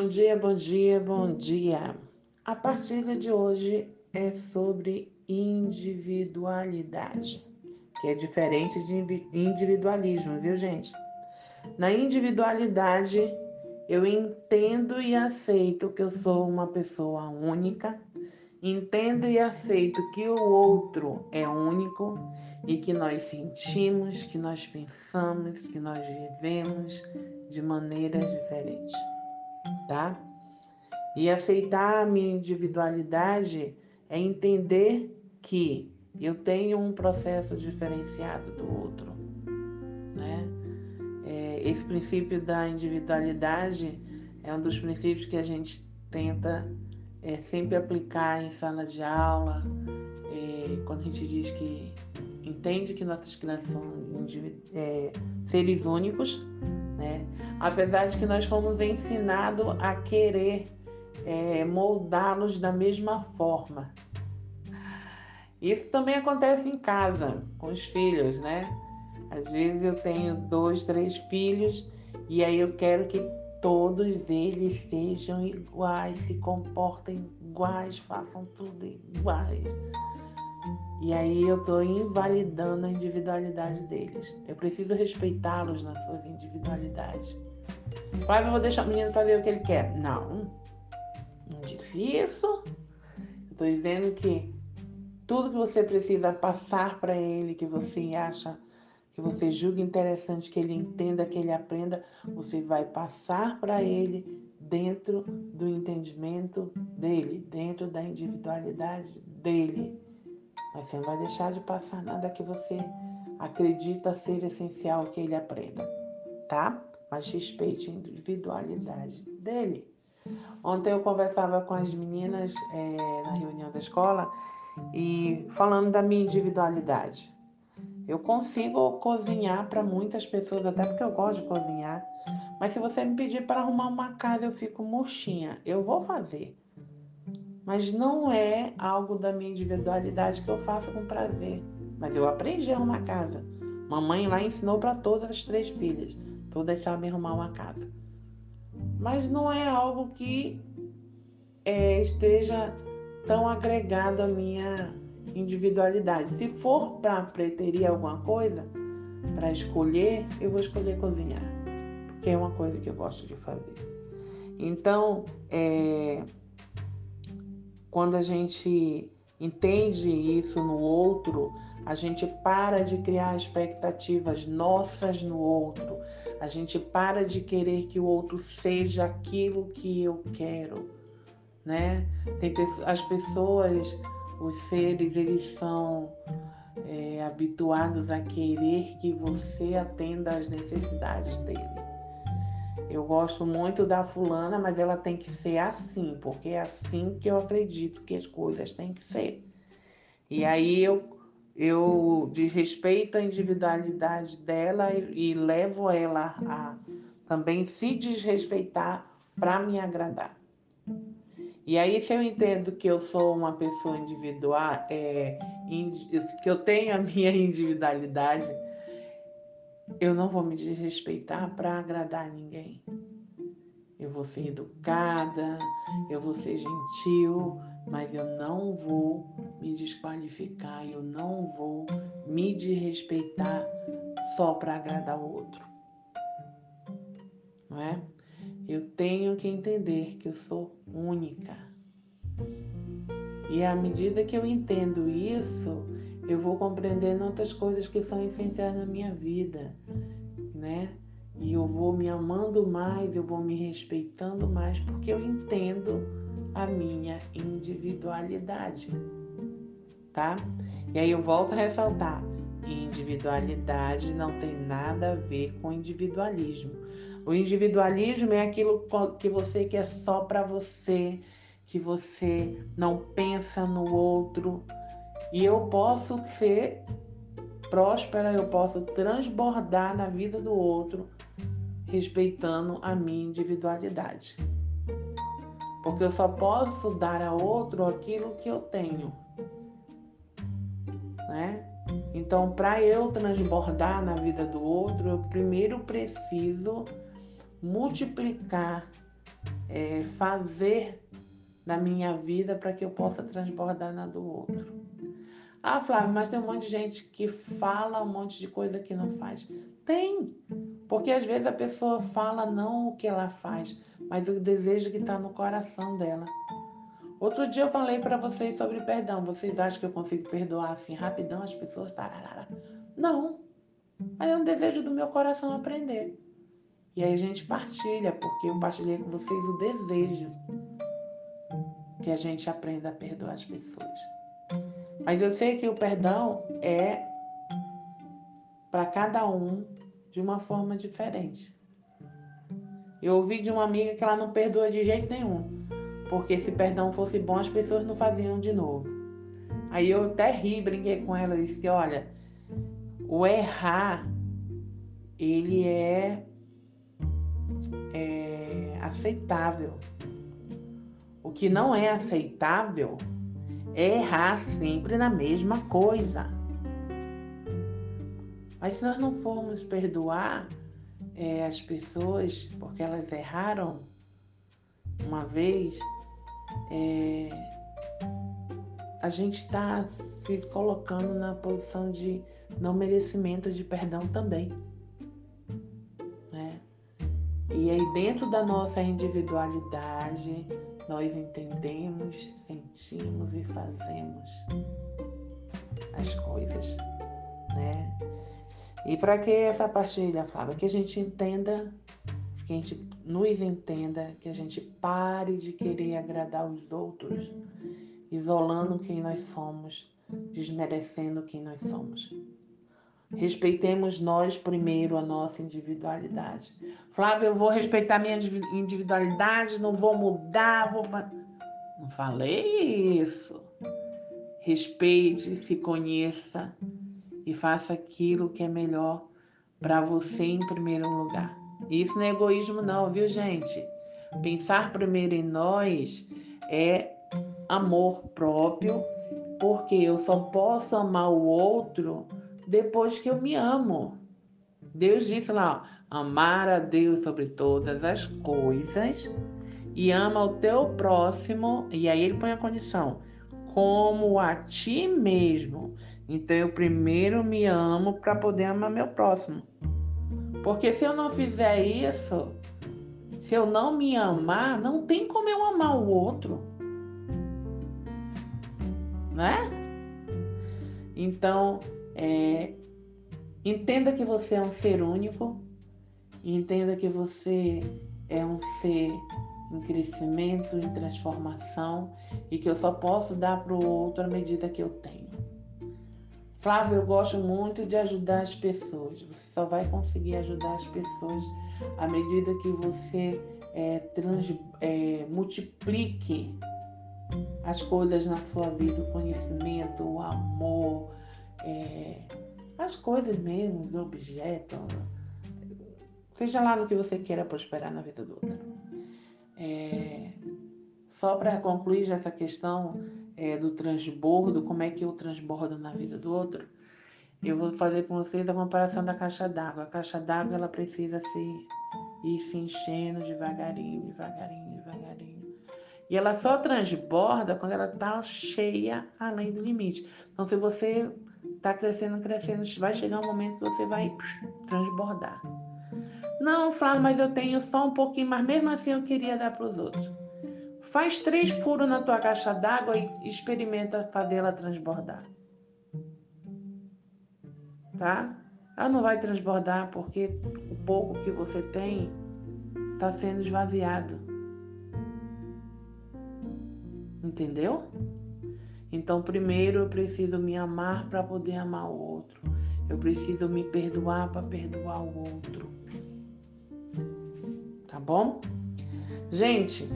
Bom dia, bom dia, bom dia. A partida de hoje é sobre individualidade, que é diferente de individualismo, viu, gente? Na individualidade, eu entendo e aceito que eu sou uma pessoa única, entendo e aceito que o outro é único e que nós sentimos, que nós pensamos, que nós vivemos de maneiras diferentes, tá? E aceitar a minha individualidade é entender que eu tenho um processo diferenciado do outro, né? É, esse princípio da individualidade é um dos princípios que a gente tenta é, sempre aplicar em sala de aula, é, quando a gente diz que entende que nossas crianças são é, seres únicos, né? Apesar de que nós fomos ensinados a querer é, moldá-los da mesma forma. Isso também acontece em casa, com os filhos, né? Às vezes eu tenho dois, três filhos e aí eu quero que todos eles sejam iguais, se comportem iguais, façam tudo iguais. E aí eu estou invalidando a individualidade deles. Eu preciso respeitá-los nas suas individualidades. Claro, eu vou deixar o menino fazer o que ele quer. Não, não disse isso. Estou dizendo que tudo que você precisa passar para ele, que você acha que você julga interessante, que ele entenda, que ele aprenda, você vai passar para ele dentro do entendimento dele, dentro da individualidade dele. Mas você não vai deixar de passar nada que você acredita ser essencial que ele aprenda, tá? Mas respeite a individualidade dele. Ontem eu conversava com as meninas é, na reunião da escola e falando da minha individualidade. Eu consigo cozinhar para muitas pessoas, até porque eu gosto de cozinhar. Mas se você me pedir para arrumar uma casa, eu fico murchinha. Eu vou fazer. Mas não é algo da minha individualidade que eu faço com prazer. Mas eu aprendi a arrumar casa. Mamãe lá ensinou para todas as três filhas. Todas sabem arrumar uma casa. Mas não é algo que é, esteja tão agregado à minha individualidade. Se for para preterir alguma coisa, para escolher, eu vou escolher cozinhar, porque é uma coisa que eu gosto de fazer. Então, é, quando a gente entende isso no outro, a gente para de criar expectativas nossas no outro. A gente para de querer que o outro seja aquilo que eu quero, né? Tem as pessoas os seres eles são é, habituados a querer que você atenda às necessidades dele. Eu gosto muito da fulana, mas ela tem que ser assim, porque é assim que eu acredito que as coisas têm que ser. E aí eu, eu desrespeito a individualidade dela e, e levo ela a também se desrespeitar para me agradar. E aí, se eu entendo que eu sou uma pessoa individual, é, que eu tenho a minha individualidade, eu não vou me desrespeitar para agradar ninguém. Eu vou ser educada, eu vou ser gentil, mas eu não vou me desqualificar, eu não vou me desrespeitar só para agradar o outro. Não é? Eu tenho que entender que eu sou única. E à medida que eu entendo isso, eu vou compreendendo outras coisas que são essenciais na minha vida, né? E eu vou me amando mais, eu vou me respeitando mais, porque eu entendo a minha individualidade, tá? E aí eu volto a ressaltar: individualidade não tem nada a ver com individualismo. O individualismo é aquilo que você quer só para você, que você não pensa no outro. E eu posso ser próspera, eu posso transbordar na vida do outro, respeitando a minha individualidade. Porque eu só posso dar a outro aquilo que eu tenho. Né? Então, para eu transbordar na vida do outro, eu primeiro preciso multiplicar é, fazer na minha vida para que eu possa transbordar na do outro. Ah, Flávio, mas tem um monte de gente que fala um monte de coisa que não faz. Tem, porque às vezes a pessoa fala não o que ela faz, mas o desejo que está no coração dela. Outro dia eu falei para vocês sobre perdão. Vocês acham que eu consigo perdoar assim rapidão as pessoas? Tararara. Não. Mas é um desejo do meu coração aprender. E aí a gente partilha, porque eu partilhei com vocês o desejo que a gente aprenda a perdoar as pessoas. Mas eu sei que o perdão é para cada um de uma forma diferente. Eu ouvi de uma amiga que ela não perdoa de jeito nenhum, porque se perdão fosse bom, as pessoas não faziam de novo. Aí eu até ri, brinquei com ela e disse: olha, o errar, ele é, é aceitável. O que não é aceitável errar sempre na mesma coisa. Mas se nós não formos perdoar é, as pessoas porque elas erraram uma vez, é, a gente está se colocando na posição de não merecimento de perdão também. Né? E aí, dentro da nossa individualidade, nós entendemos, sentimos e fazemos as coisas, né? E para que essa partilha, Flávia? Que a gente entenda, que a gente nos entenda, que a gente pare de querer agradar os outros, isolando quem nós somos, desmerecendo quem nós somos. Respeitemos nós primeiro a nossa individualidade. Flávio, eu vou respeitar minha individualidade, não vou mudar, vou. Não falei isso. Respeite, se conheça e faça aquilo que é melhor para você em primeiro lugar. Isso não é egoísmo, não, viu, gente? Pensar primeiro em nós é amor próprio, porque eu só posso amar o outro depois que eu me amo. Deus disse lá, ó, amar a Deus sobre todas as coisas e ama o teu próximo, e aí ele põe a condição, como a ti mesmo. Então eu primeiro me amo para poder amar meu próximo. Porque se eu não fizer isso, se eu não me amar, não tem como eu amar o outro. Né? Então, é, entenda que você é um ser único, entenda que você é um ser em crescimento, em transformação e que eu só posso dar para o outro à medida que eu tenho. Flávio, eu gosto muito de ajudar as pessoas. Você só vai conseguir ajudar as pessoas à medida que você é, trans, é, multiplique as coisas na sua vida, o conhecimento, o amor, é, as coisas mesmo, os objetos, seja lá no que você queira prosperar na vida do outro. É, só para concluir essa questão é, do transbordo, como é que eu transbordo na vida do outro, eu vou fazer com vocês a comparação da caixa d'água. A caixa d'água ela precisa se ir se enchendo devagarinho, devagarinho, devagarinho. E ela só transborda quando ela está cheia além do limite. Então, se você está crescendo, crescendo, vai chegar um momento que você vai transbordar. Não, Flávio, mas eu tenho só um pouquinho, mas mesmo assim eu queria dar para os outros. Faz três furos na tua caixa d'água e experimenta fazer ela transbordar. Tá? Ela não vai transbordar porque o pouco que você tem está sendo esvaziado. Entendeu? Então, primeiro eu preciso me amar para poder amar o outro. Eu preciso me perdoar para perdoar o outro. Tá bom? Gente,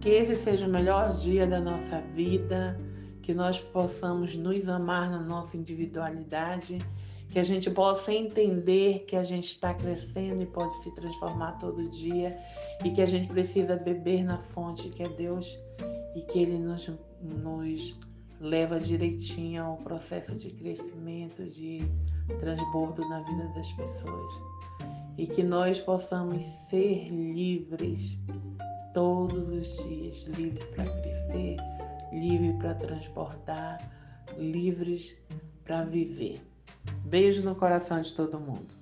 que esse seja o melhor dia da nossa vida, que nós possamos nos amar na nossa individualidade, que a gente possa entender que a gente está crescendo e pode se transformar todo dia e que a gente precisa beber na fonte que é Deus e que Ele nos, nos leva direitinho ao processo de crescimento, de transbordo na vida das pessoas. E que nós possamos ser livres todos livres, livres para crescer, livres para transportar, livres para viver. Beijo no coração de todo mundo.